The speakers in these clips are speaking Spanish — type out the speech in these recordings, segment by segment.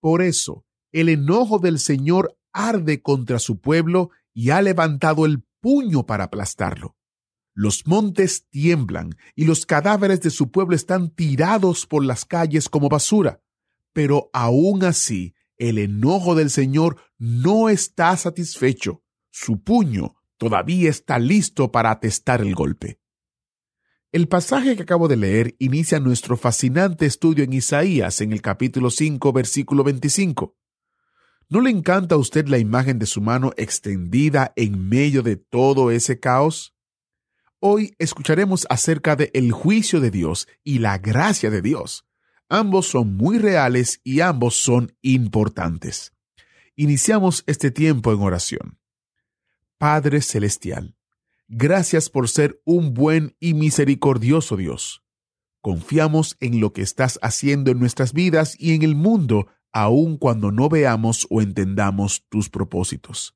Por eso, el enojo del Señor arde contra su pueblo y ha levantado el puño para aplastarlo. Los montes tiemblan y los cadáveres de su pueblo están tirados por las calles como basura. Pero aún así, el enojo del Señor no está satisfecho. Su puño todavía está listo para atestar el golpe. El pasaje que acabo de leer inicia nuestro fascinante estudio en Isaías en el capítulo 5, versículo 25. ¿No le encanta a usted la imagen de su mano extendida en medio de todo ese caos? Hoy escucharemos acerca de el juicio de Dios y la gracia de Dios. Ambos son muy reales y ambos son importantes. Iniciamos este tiempo en oración. Padre Celestial, Gracias por ser un buen y misericordioso Dios. Confiamos en lo que estás haciendo en nuestras vidas y en el mundo, aun cuando no veamos o entendamos tus propósitos.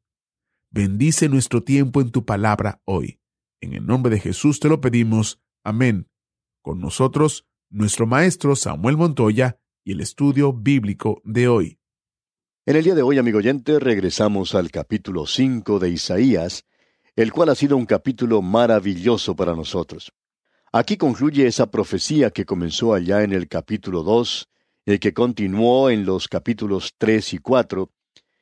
Bendice nuestro tiempo en tu palabra hoy. En el nombre de Jesús te lo pedimos. Amén. Con nosotros, nuestro maestro Samuel Montoya y el estudio bíblico de hoy. En el día de hoy, amigo oyente, regresamos al capítulo 5 de Isaías, el cual ha sido un capítulo maravilloso para nosotros. Aquí concluye esa profecía que comenzó allá en el capítulo 2, y que continuó en los capítulos 3 y 4,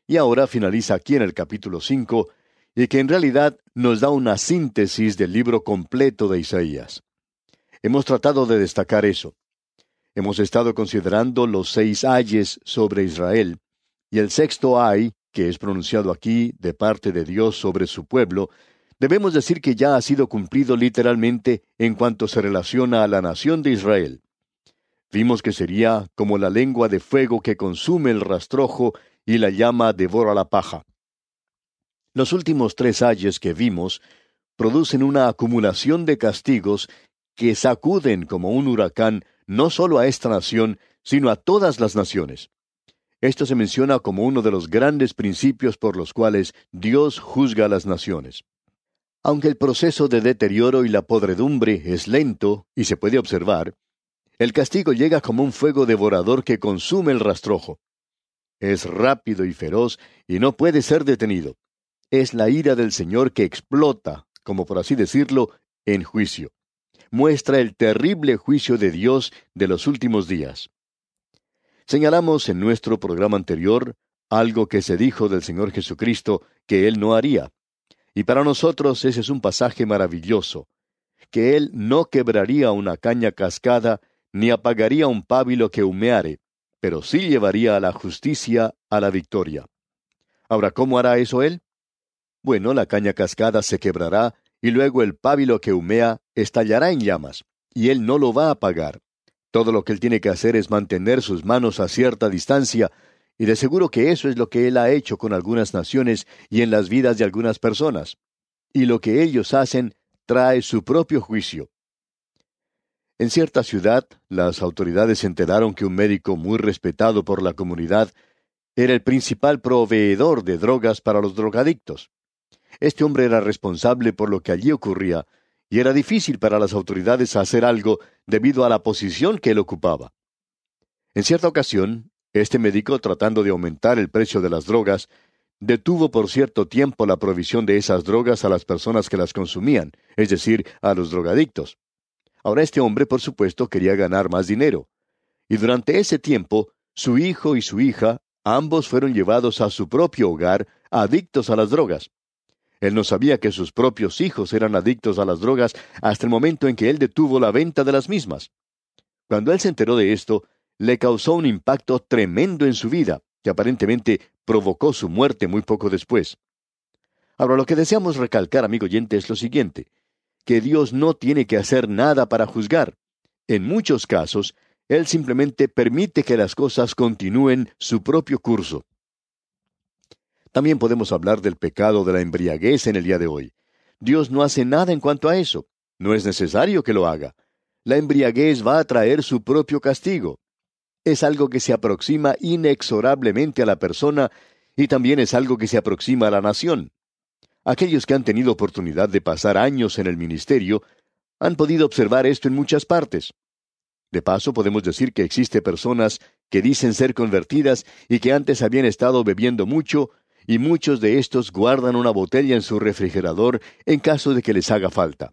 y ahora finaliza aquí en el capítulo 5, y que en realidad nos da una síntesis del libro completo de Isaías. Hemos tratado de destacar eso. Hemos estado considerando los seis ayes sobre Israel, y el sexto ay que es pronunciado aquí de parte de Dios sobre su pueblo, debemos decir que ya ha sido cumplido literalmente en cuanto se relaciona a la nación de Israel. Vimos que sería como la lengua de fuego que consume el rastrojo y la llama devora la paja. Los últimos tres ayes que vimos producen una acumulación de castigos que sacuden como un huracán no solo a esta nación, sino a todas las naciones. Esto se menciona como uno de los grandes principios por los cuales Dios juzga a las naciones. Aunque el proceso de deterioro y la podredumbre es lento y se puede observar, el castigo llega como un fuego devorador que consume el rastrojo. Es rápido y feroz y no puede ser detenido. Es la ira del Señor que explota, como por así decirlo, en juicio. Muestra el terrible juicio de Dios de los últimos días. Señalamos en nuestro programa anterior algo que se dijo del Señor Jesucristo que Él no haría. Y para nosotros ese es un pasaje maravilloso, que Él no quebraría una caña cascada ni apagaría un pábilo que humeare, pero sí llevaría a la justicia a la victoria. Ahora, ¿cómo hará eso Él? Bueno, la caña cascada se quebrará y luego el pábilo que humea estallará en llamas, y Él no lo va a apagar. Todo lo que él tiene que hacer es mantener sus manos a cierta distancia, y de seguro que eso es lo que él ha hecho con algunas naciones y en las vidas de algunas personas. Y lo que ellos hacen trae su propio juicio. En cierta ciudad, las autoridades se enteraron que un médico muy respetado por la comunidad era el principal proveedor de drogas para los drogadictos. Este hombre era responsable por lo que allí ocurría, y era difícil para las autoridades hacer algo debido a la posición que él ocupaba. En cierta ocasión, este médico, tratando de aumentar el precio de las drogas, detuvo por cierto tiempo la provisión de esas drogas a las personas que las consumían, es decir, a los drogadictos. Ahora este hombre, por supuesto, quería ganar más dinero. Y durante ese tiempo, su hijo y su hija, ambos fueron llevados a su propio hogar, adictos a las drogas. Él no sabía que sus propios hijos eran adictos a las drogas hasta el momento en que él detuvo la venta de las mismas. Cuando él se enteró de esto, le causó un impacto tremendo en su vida, que aparentemente provocó su muerte muy poco después. Ahora, lo que deseamos recalcar, amigo oyente, es lo siguiente, que Dios no tiene que hacer nada para juzgar. En muchos casos, Él simplemente permite que las cosas continúen su propio curso. También podemos hablar del pecado de la embriaguez en el día de hoy. Dios no hace nada en cuanto a eso. No es necesario que lo haga. La embriaguez va a traer su propio castigo. Es algo que se aproxima inexorablemente a la persona y también es algo que se aproxima a la nación. Aquellos que han tenido oportunidad de pasar años en el ministerio han podido observar esto en muchas partes. De paso, podemos decir que existe personas que dicen ser convertidas y que antes habían estado bebiendo mucho, y muchos de estos guardan una botella en su refrigerador en caso de que les haga falta.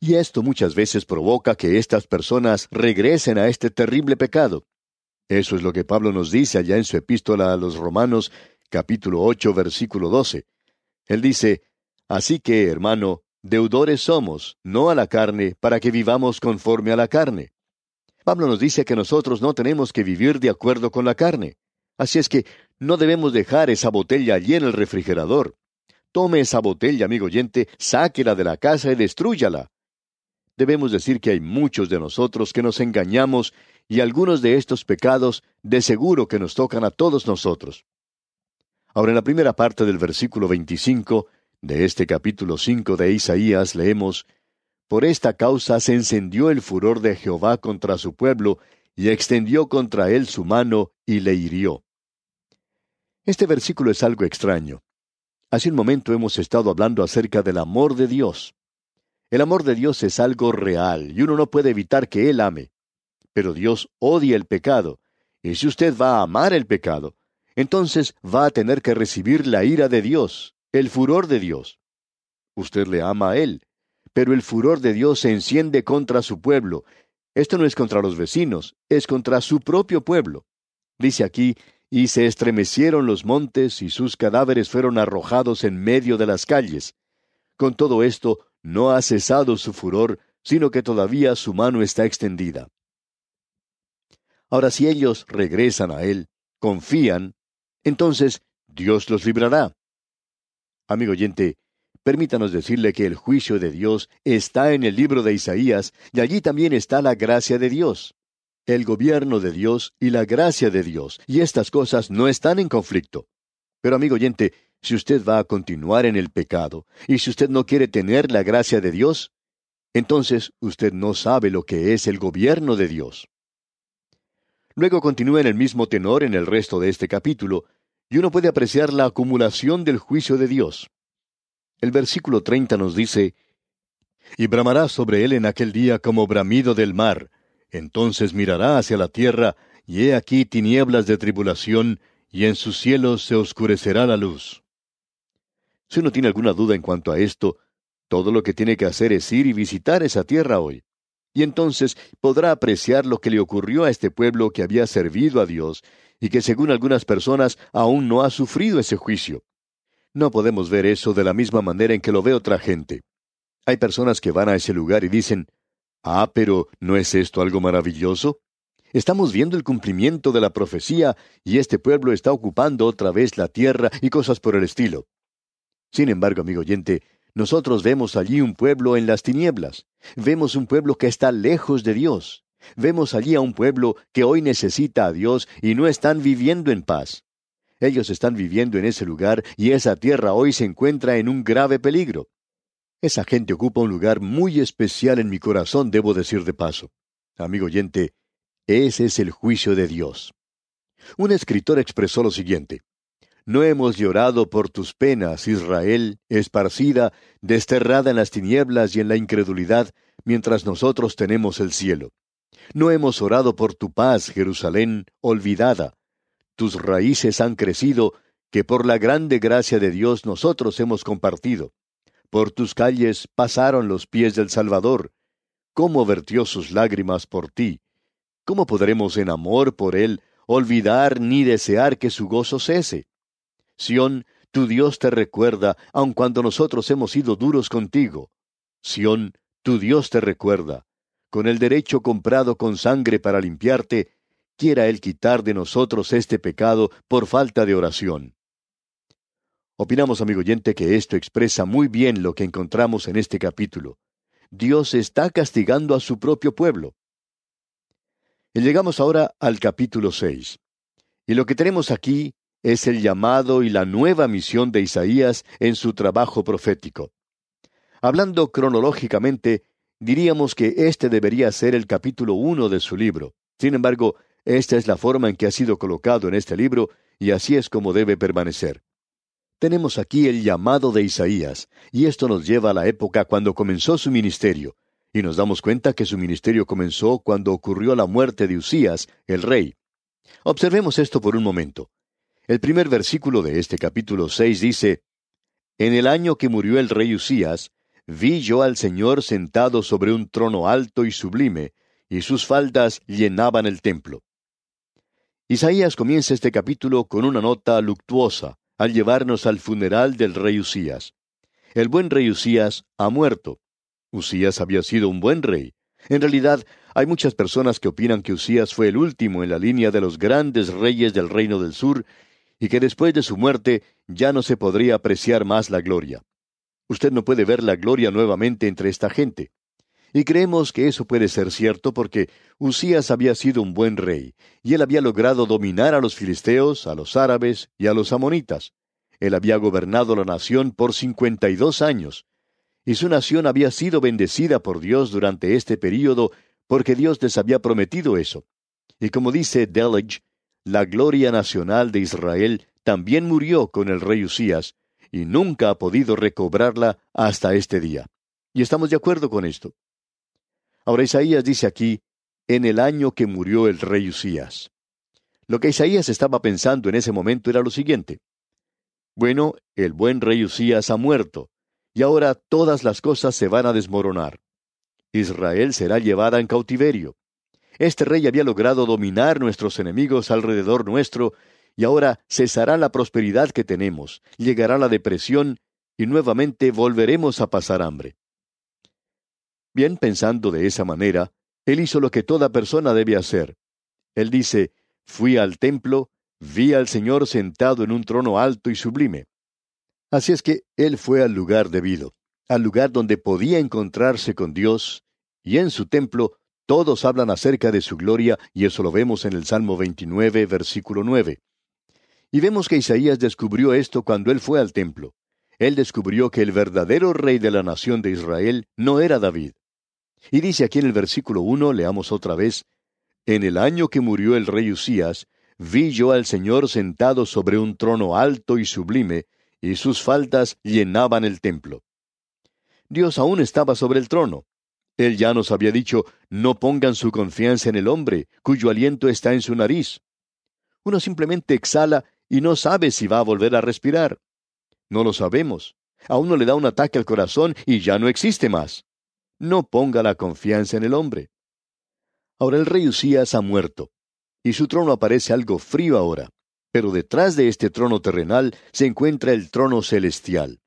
Y esto muchas veces provoca que estas personas regresen a este terrible pecado. Eso es lo que Pablo nos dice allá en su epístola a los Romanos, capítulo 8, versículo 12. Él dice, Así que, hermano, deudores somos, no a la carne, para que vivamos conforme a la carne. Pablo nos dice que nosotros no tenemos que vivir de acuerdo con la carne. Así es que no debemos dejar esa botella allí en el refrigerador. Tome esa botella, amigo oyente, sáquela de la casa y destrúyala. Debemos decir que hay muchos de nosotros que nos engañamos y algunos de estos pecados de seguro que nos tocan a todos nosotros. Ahora en la primera parte del versículo 25 de este capítulo 5 de Isaías leemos, Por esta causa se encendió el furor de Jehová contra su pueblo, y extendió contra él su mano y le hirió. Este versículo es algo extraño. Hace un momento hemos estado hablando acerca del amor de Dios. El amor de Dios es algo real y uno no puede evitar que Él ame. Pero Dios odia el pecado, y si usted va a amar el pecado, entonces va a tener que recibir la ira de Dios, el furor de Dios. Usted le ama a Él, pero el furor de Dios se enciende contra su pueblo. Esto no es contra los vecinos, es contra su propio pueblo. Dice aquí, y se estremecieron los montes y sus cadáveres fueron arrojados en medio de las calles. Con todo esto, no ha cesado su furor, sino que todavía su mano está extendida. Ahora si ellos regresan a Él, confían, entonces Dios los librará. Amigo oyente, permítanos decirle que el juicio de Dios está en el libro de Isaías y allí también está la gracia de Dios. El gobierno de Dios y la gracia de Dios, y estas cosas no están en conflicto. Pero amigo oyente, si usted va a continuar en el pecado, y si usted no quiere tener la gracia de Dios, entonces usted no sabe lo que es el gobierno de Dios. Luego continúa en el mismo tenor en el resto de este capítulo, y uno puede apreciar la acumulación del juicio de Dios. El versículo 30 nos dice, Y bramará sobre él en aquel día como bramido del mar, entonces mirará hacia la tierra, y he aquí tinieblas de tribulación, y en sus cielos se oscurecerá la luz. Si uno tiene alguna duda en cuanto a esto, todo lo que tiene que hacer es ir y visitar esa tierra hoy y entonces podrá apreciar lo que le ocurrió a este pueblo que había servido a Dios y que según algunas personas aún no ha sufrido ese juicio. No podemos ver eso de la misma manera en que lo ve otra gente. Hay personas que van a ese lugar y dicen, Ah, pero ¿no es esto algo maravilloso? Estamos viendo el cumplimiento de la profecía y este pueblo está ocupando otra vez la tierra y cosas por el estilo. Sin embargo, amigo oyente, nosotros vemos allí un pueblo en las tinieblas. Vemos un pueblo que está lejos de Dios. Vemos allí a un pueblo que hoy necesita a Dios y no están viviendo en paz. Ellos están viviendo en ese lugar y esa tierra hoy se encuentra en un grave peligro. Esa gente ocupa un lugar muy especial en mi corazón, debo decir de paso. Amigo oyente, ese es el juicio de Dios. Un escritor expresó lo siguiente. No hemos llorado por tus penas, Israel, esparcida, desterrada en las tinieblas y en la incredulidad, mientras nosotros tenemos el cielo. No hemos orado por tu paz, Jerusalén, olvidada. Tus raíces han crecido, que por la grande gracia de Dios nosotros hemos compartido. Por tus calles pasaron los pies del Salvador. ¿Cómo vertió sus lágrimas por ti? ¿Cómo podremos en amor por él olvidar ni desear que su gozo cese? Sión, tu Dios te recuerda, aun cuando nosotros hemos sido duros contigo. Sión, tu Dios te recuerda. Con el derecho comprado con sangre para limpiarte, quiera Él quitar de nosotros este pecado por falta de oración. Opinamos, amigo oyente, que esto expresa muy bien lo que encontramos en este capítulo. Dios está castigando a su propio pueblo. Y llegamos ahora al capítulo 6. Y lo que tenemos aquí es el llamado y la nueva misión de Isaías en su trabajo profético. Hablando cronológicamente, diríamos que este debería ser el capítulo 1 de su libro. Sin embargo, esta es la forma en que ha sido colocado en este libro y así es como debe permanecer. Tenemos aquí el llamado de Isaías, y esto nos lleva a la época cuando comenzó su ministerio, y nos damos cuenta que su ministerio comenzó cuando ocurrió la muerte de Usías, el rey. Observemos esto por un momento. El primer versículo de este capítulo 6 dice, En el año que murió el rey Usías, vi yo al Señor sentado sobre un trono alto y sublime, y sus faldas llenaban el templo. Isaías comienza este capítulo con una nota luctuosa, al llevarnos al funeral del rey Usías. El buen rey Usías ha muerto. Usías había sido un buen rey. En realidad, hay muchas personas que opinan que Usías fue el último en la línea de los grandes reyes del reino del sur y que después de su muerte ya no se podría apreciar más la gloria. Usted no puede ver la gloria nuevamente entre esta gente. Y creemos que eso puede ser cierto porque Usías había sido un buen rey, y él había logrado dominar a los filisteos, a los árabes y a los amonitas. Él había gobernado la nación por cincuenta y dos años, y su nación había sido bendecida por Dios durante este período porque Dios les había prometido eso. Y como dice Delige, la gloria nacional de Israel también murió con el rey Usías, y nunca ha podido recobrarla hasta este día. Y estamos de acuerdo con esto. Ahora Isaías dice aquí, en el año que murió el rey Usías. Lo que Isaías estaba pensando en ese momento era lo siguiente. Bueno, el buen rey Usías ha muerto, y ahora todas las cosas se van a desmoronar. Israel será llevada en cautiverio. Este rey había logrado dominar nuestros enemigos alrededor nuestro, y ahora cesará la prosperidad que tenemos, llegará la depresión, y nuevamente volveremos a pasar hambre. Bien, pensando de esa manera, él hizo lo que toda persona debe hacer. Él dice, fui al templo, vi al Señor sentado en un trono alto y sublime. Así es que él fue al lugar debido, al lugar donde podía encontrarse con Dios, y en su templo todos hablan acerca de su gloria, y eso lo vemos en el Salmo 29, versículo 9. Y vemos que Isaías descubrió esto cuando él fue al templo. Él descubrió que el verdadero rey de la nación de Israel no era David. Y dice aquí en el versículo 1, leamos otra vez, En el año que murió el rey Usías, vi yo al Señor sentado sobre un trono alto y sublime, y sus faltas llenaban el templo. Dios aún estaba sobre el trono. Él ya nos había dicho, no pongan su confianza en el hombre, cuyo aliento está en su nariz. Uno simplemente exhala y no sabe si va a volver a respirar. No lo sabemos. A uno le da un ataque al corazón y ya no existe más. No ponga la confianza en el hombre. Ahora el rey Usías ha muerto, y su trono aparece algo frío ahora. Pero detrás de este trono terrenal se encuentra el trono celestial.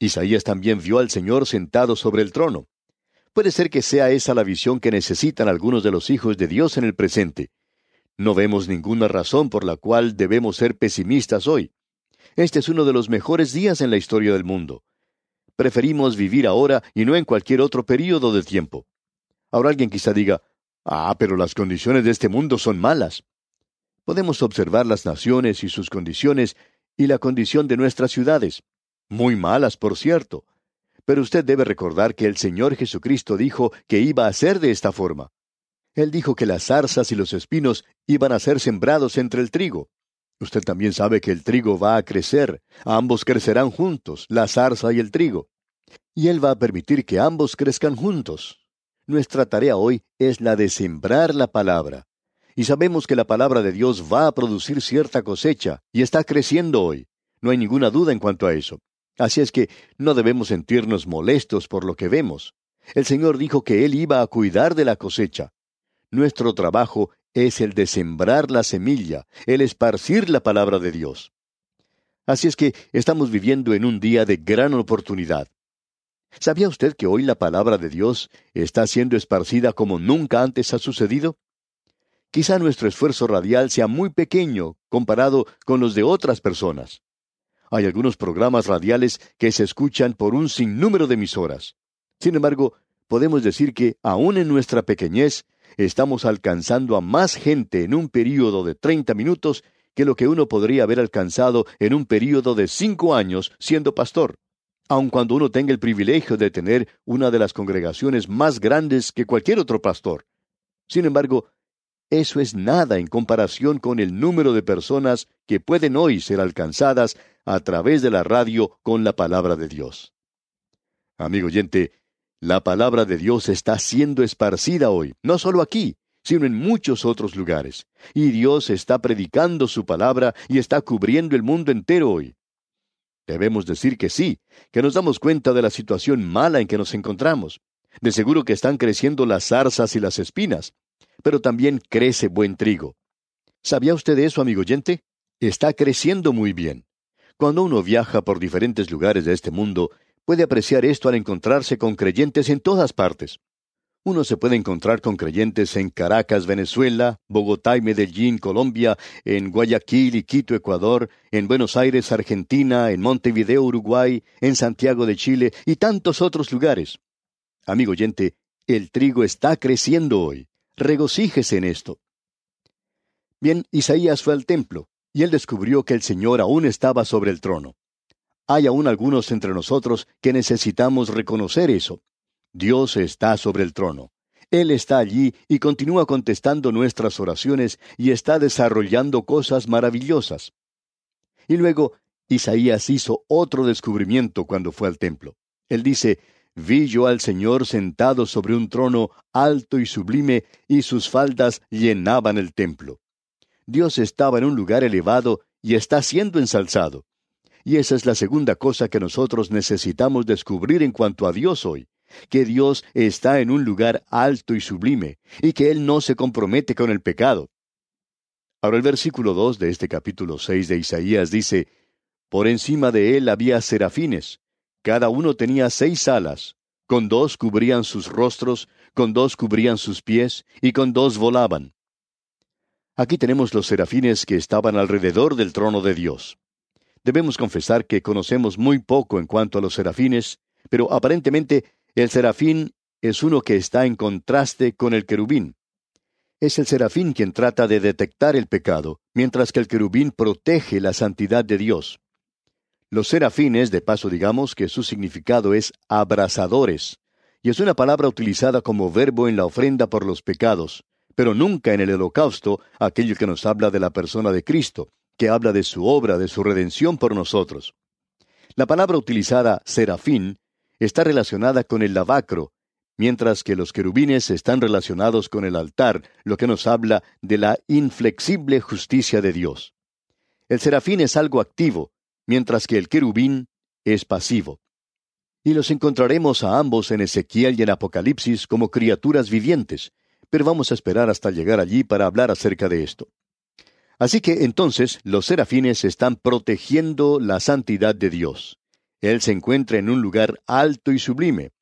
Isaías también vio al Señor sentado sobre el trono. Puede ser que sea esa la visión que necesitan algunos de los hijos de Dios en el presente. No vemos ninguna razón por la cual debemos ser pesimistas hoy. Este es uno de los mejores días en la historia del mundo. Preferimos vivir ahora y no en cualquier otro período de tiempo. Ahora alguien quizá diga, ah, pero las condiciones de este mundo son malas podemos observar las naciones y sus condiciones y la condición de nuestras ciudades. Muy malas, por cierto. Pero usted debe recordar que el Señor Jesucristo dijo que iba a ser de esta forma. Él dijo que las zarzas y los espinos iban a ser sembrados entre el trigo. Usted también sabe que el trigo va a crecer, ambos crecerán juntos, la zarza y el trigo. Y Él va a permitir que ambos crezcan juntos. Nuestra tarea hoy es la de sembrar la palabra, y sabemos que la palabra de Dios va a producir cierta cosecha y está creciendo hoy. No hay ninguna duda en cuanto a eso. Así es que no debemos sentirnos molestos por lo que vemos. El Señor dijo que Él iba a cuidar de la cosecha. Nuestro trabajo es el de sembrar la semilla, el esparcir la palabra de Dios. Así es que estamos viviendo en un día de gran oportunidad. ¿Sabía usted que hoy la palabra de Dios está siendo esparcida como nunca antes ha sucedido? Quizá nuestro esfuerzo radial sea muy pequeño comparado con los de otras personas. Hay algunos programas radiales que se escuchan por un sinnúmero de emisoras. Sin embargo, podemos decir que, aun en nuestra pequeñez, estamos alcanzando a más gente en un período de 30 minutos que lo que uno podría haber alcanzado en un período de cinco años siendo pastor, aun cuando uno tenga el privilegio de tener una de las congregaciones más grandes que cualquier otro pastor. Sin embargo, eso es nada en comparación con el número de personas que pueden hoy ser alcanzadas a través de la radio con la palabra de Dios. Amigo oyente, la palabra de Dios está siendo esparcida hoy, no solo aquí, sino en muchos otros lugares. Y Dios está predicando su palabra y está cubriendo el mundo entero hoy. Debemos decir que sí, que nos damos cuenta de la situación mala en que nos encontramos. De seguro que están creciendo las zarzas y las espinas, pero también crece buen trigo. ¿Sabía usted eso, amigo oyente? Está creciendo muy bien. Cuando uno viaja por diferentes lugares de este mundo, puede apreciar esto al encontrarse con creyentes en todas partes. Uno se puede encontrar con creyentes en Caracas, Venezuela, Bogotá y Medellín, Colombia, en Guayaquil y Quito, Ecuador, en Buenos Aires, Argentina, en Montevideo, Uruguay, en Santiago de Chile y tantos otros lugares. Amigo oyente, el trigo está creciendo hoy. Regocíjese en esto. Bien, Isaías fue al templo, y él descubrió que el Señor aún estaba sobre el trono. Hay aún algunos entre nosotros que necesitamos reconocer eso. Dios está sobre el trono. Él está allí y continúa contestando nuestras oraciones y está desarrollando cosas maravillosas. Y luego, Isaías hizo otro descubrimiento cuando fue al templo. Él dice, Vi yo al Señor sentado sobre un trono alto y sublime, y sus faldas llenaban el templo. Dios estaba en un lugar elevado y está siendo ensalzado. Y esa es la segunda cosa que nosotros necesitamos descubrir en cuanto a Dios hoy, que Dios está en un lugar alto y sublime, y que Él no se compromete con el pecado. Ahora el versículo 2 de este capítulo 6 de Isaías dice, Por encima de Él había serafines, cada uno tenía seis alas, con dos cubrían sus rostros, con dos cubrían sus pies, y con dos volaban. Aquí tenemos los serafines que estaban alrededor del trono de Dios. Debemos confesar que conocemos muy poco en cuanto a los serafines, pero aparentemente el serafín es uno que está en contraste con el querubín. Es el serafín quien trata de detectar el pecado, mientras que el querubín protege la santidad de Dios. Los serafines, de paso digamos que su significado es abrazadores, y es una palabra utilizada como verbo en la ofrenda por los pecados, pero nunca en el holocausto, aquello que nos habla de la persona de Cristo, que habla de su obra, de su redención por nosotros. La palabra utilizada serafín está relacionada con el lavacro, mientras que los querubines están relacionados con el altar, lo que nos habla de la inflexible justicia de Dios. El serafín es algo activo, mientras que el querubín es pasivo. Y los encontraremos a ambos en Ezequiel y en Apocalipsis como criaturas vivientes, pero vamos a esperar hasta llegar allí para hablar acerca de esto. Así que entonces los serafines están protegiendo la santidad de Dios. Él se encuentra en un lugar alto y sublime.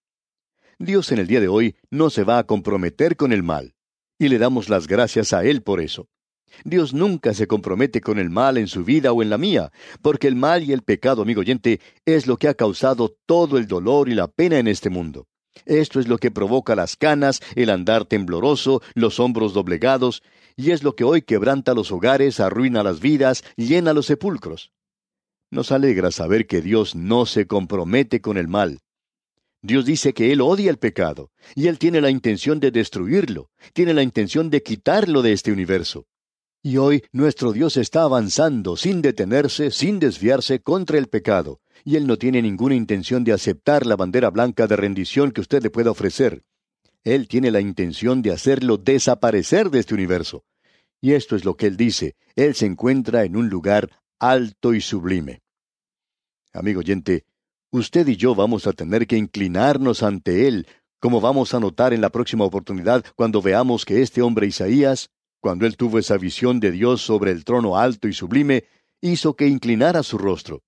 Dios en el día de hoy no se va a comprometer con el mal, y le damos las gracias a Él por eso. Dios nunca se compromete con el mal en su vida o en la mía, porque el mal y el pecado, amigo oyente, es lo que ha causado todo el dolor y la pena en este mundo. Esto es lo que provoca las canas, el andar tembloroso, los hombros doblegados, y es lo que hoy quebranta los hogares, arruina las vidas, llena los sepulcros. Nos alegra saber que Dios no se compromete con el mal. Dios dice que Él odia el pecado, y Él tiene la intención de destruirlo, tiene la intención de quitarlo de este universo. Y hoy nuestro Dios está avanzando sin detenerse, sin desviarse contra el pecado, y Él no tiene ninguna intención de aceptar la bandera blanca de rendición que usted le pueda ofrecer. Él tiene la intención de hacerlo desaparecer de este universo. Y esto es lo que Él dice, Él se encuentra en un lugar alto y sublime. Amigo oyente, usted y yo vamos a tener que inclinarnos ante Él, como vamos a notar en la próxima oportunidad cuando veamos que este hombre Isaías cuando él tuvo esa visión de Dios sobre el trono alto y sublime, hizo que inclinara su rostro.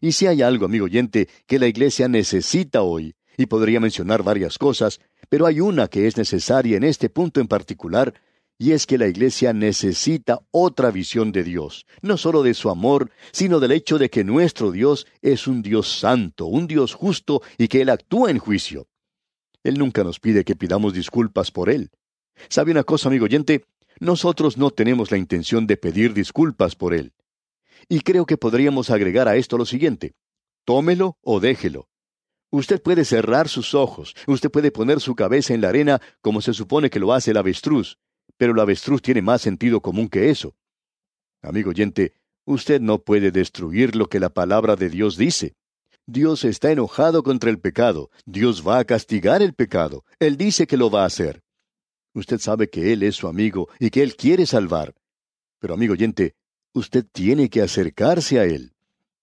Y si hay algo, amigo oyente, que la Iglesia necesita hoy, y podría mencionar varias cosas, pero hay una que es necesaria en este punto en particular, y es que la Iglesia necesita otra visión de Dios, no solo de su amor, sino del hecho de que nuestro Dios es un Dios santo, un Dios justo y que Él actúa en juicio. Él nunca nos pide que pidamos disculpas por Él. ¿Sabe una cosa, amigo oyente? Nosotros no tenemos la intención de pedir disculpas por él. Y creo que podríamos agregar a esto lo siguiente. Tómelo o déjelo. Usted puede cerrar sus ojos, usted puede poner su cabeza en la arena como se supone que lo hace el avestruz, pero el avestruz tiene más sentido común que eso. Amigo oyente, usted no puede destruir lo que la palabra de Dios dice. Dios está enojado contra el pecado, Dios va a castigar el pecado, Él dice que lo va a hacer. Usted sabe que Él es su amigo y que Él quiere salvar. Pero amigo oyente, usted tiene que acercarse a Él.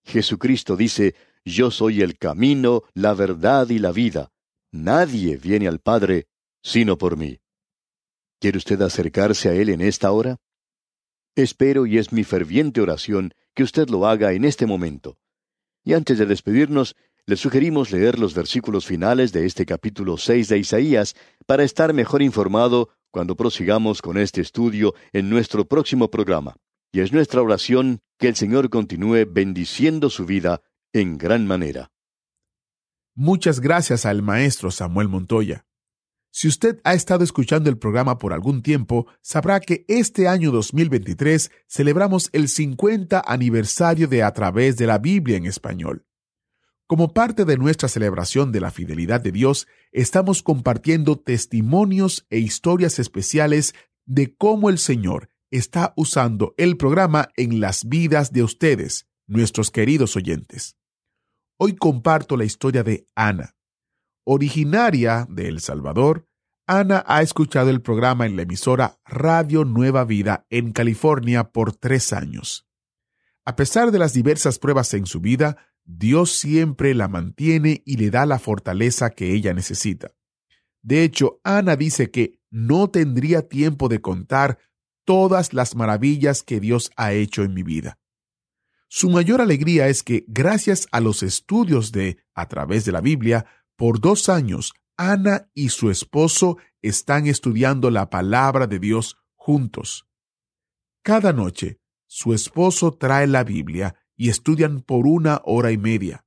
Jesucristo dice, Yo soy el camino, la verdad y la vida. Nadie viene al Padre sino por mí. ¿Quiere usted acercarse a Él en esta hora? Espero y es mi ferviente oración que usted lo haga en este momento. Y antes de despedirnos, le sugerimos leer los versículos finales de este capítulo 6 de Isaías para estar mejor informado cuando prosigamos con este estudio en nuestro próximo programa. Y es nuestra oración que el Señor continúe bendiciendo su vida en gran manera. Muchas gracias al maestro Samuel Montoya. Si usted ha estado escuchando el programa por algún tiempo, sabrá que este año 2023 celebramos el 50 aniversario de A través de la Biblia en español. Como parte de nuestra celebración de la fidelidad de Dios, estamos compartiendo testimonios e historias especiales de cómo el Señor está usando el programa en las vidas de ustedes, nuestros queridos oyentes. Hoy comparto la historia de Ana. Originaria de El Salvador, Ana ha escuchado el programa en la emisora Radio Nueva Vida en California por tres años. A pesar de las diversas pruebas en su vida, Dios siempre la mantiene y le da la fortaleza que ella necesita. De hecho, Ana dice que no tendría tiempo de contar todas las maravillas que Dios ha hecho en mi vida. Su mayor alegría es que, gracias a los estudios de A través de la Biblia, por dos años, Ana y su esposo están estudiando la palabra de Dios juntos. Cada noche, su esposo trae la Biblia y estudian por una hora y media.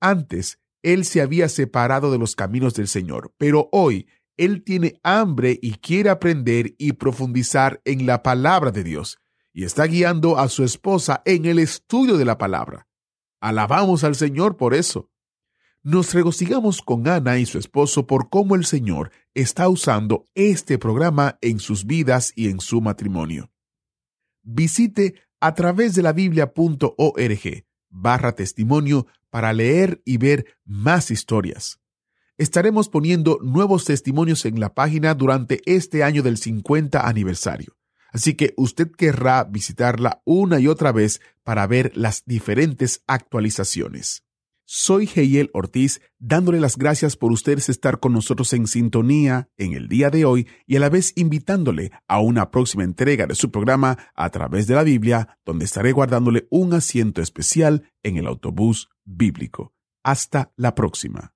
Antes, él se había separado de los caminos del Señor, pero hoy él tiene hambre y quiere aprender y profundizar en la palabra de Dios, y está guiando a su esposa en el estudio de la palabra. Alabamos al Señor por eso. Nos regocijamos con Ana y su esposo por cómo el Señor está usando este programa en sus vidas y en su matrimonio. Visite a través de la biblia.org barra testimonio para leer y ver más historias. Estaremos poniendo nuevos testimonios en la página durante este año del 50 aniversario. Así que usted querrá visitarla una y otra vez para ver las diferentes actualizaciones. Soy Heiel Ortiz, dándole las gracias por ustedes estar con nosotros en sintonía en el día de hoy y a la vez invitándole a una próxima entrega de su programa a través de la Biblia, donde estaré guardándole un asiento especial en el autobús bíblico. Hasta la próxima.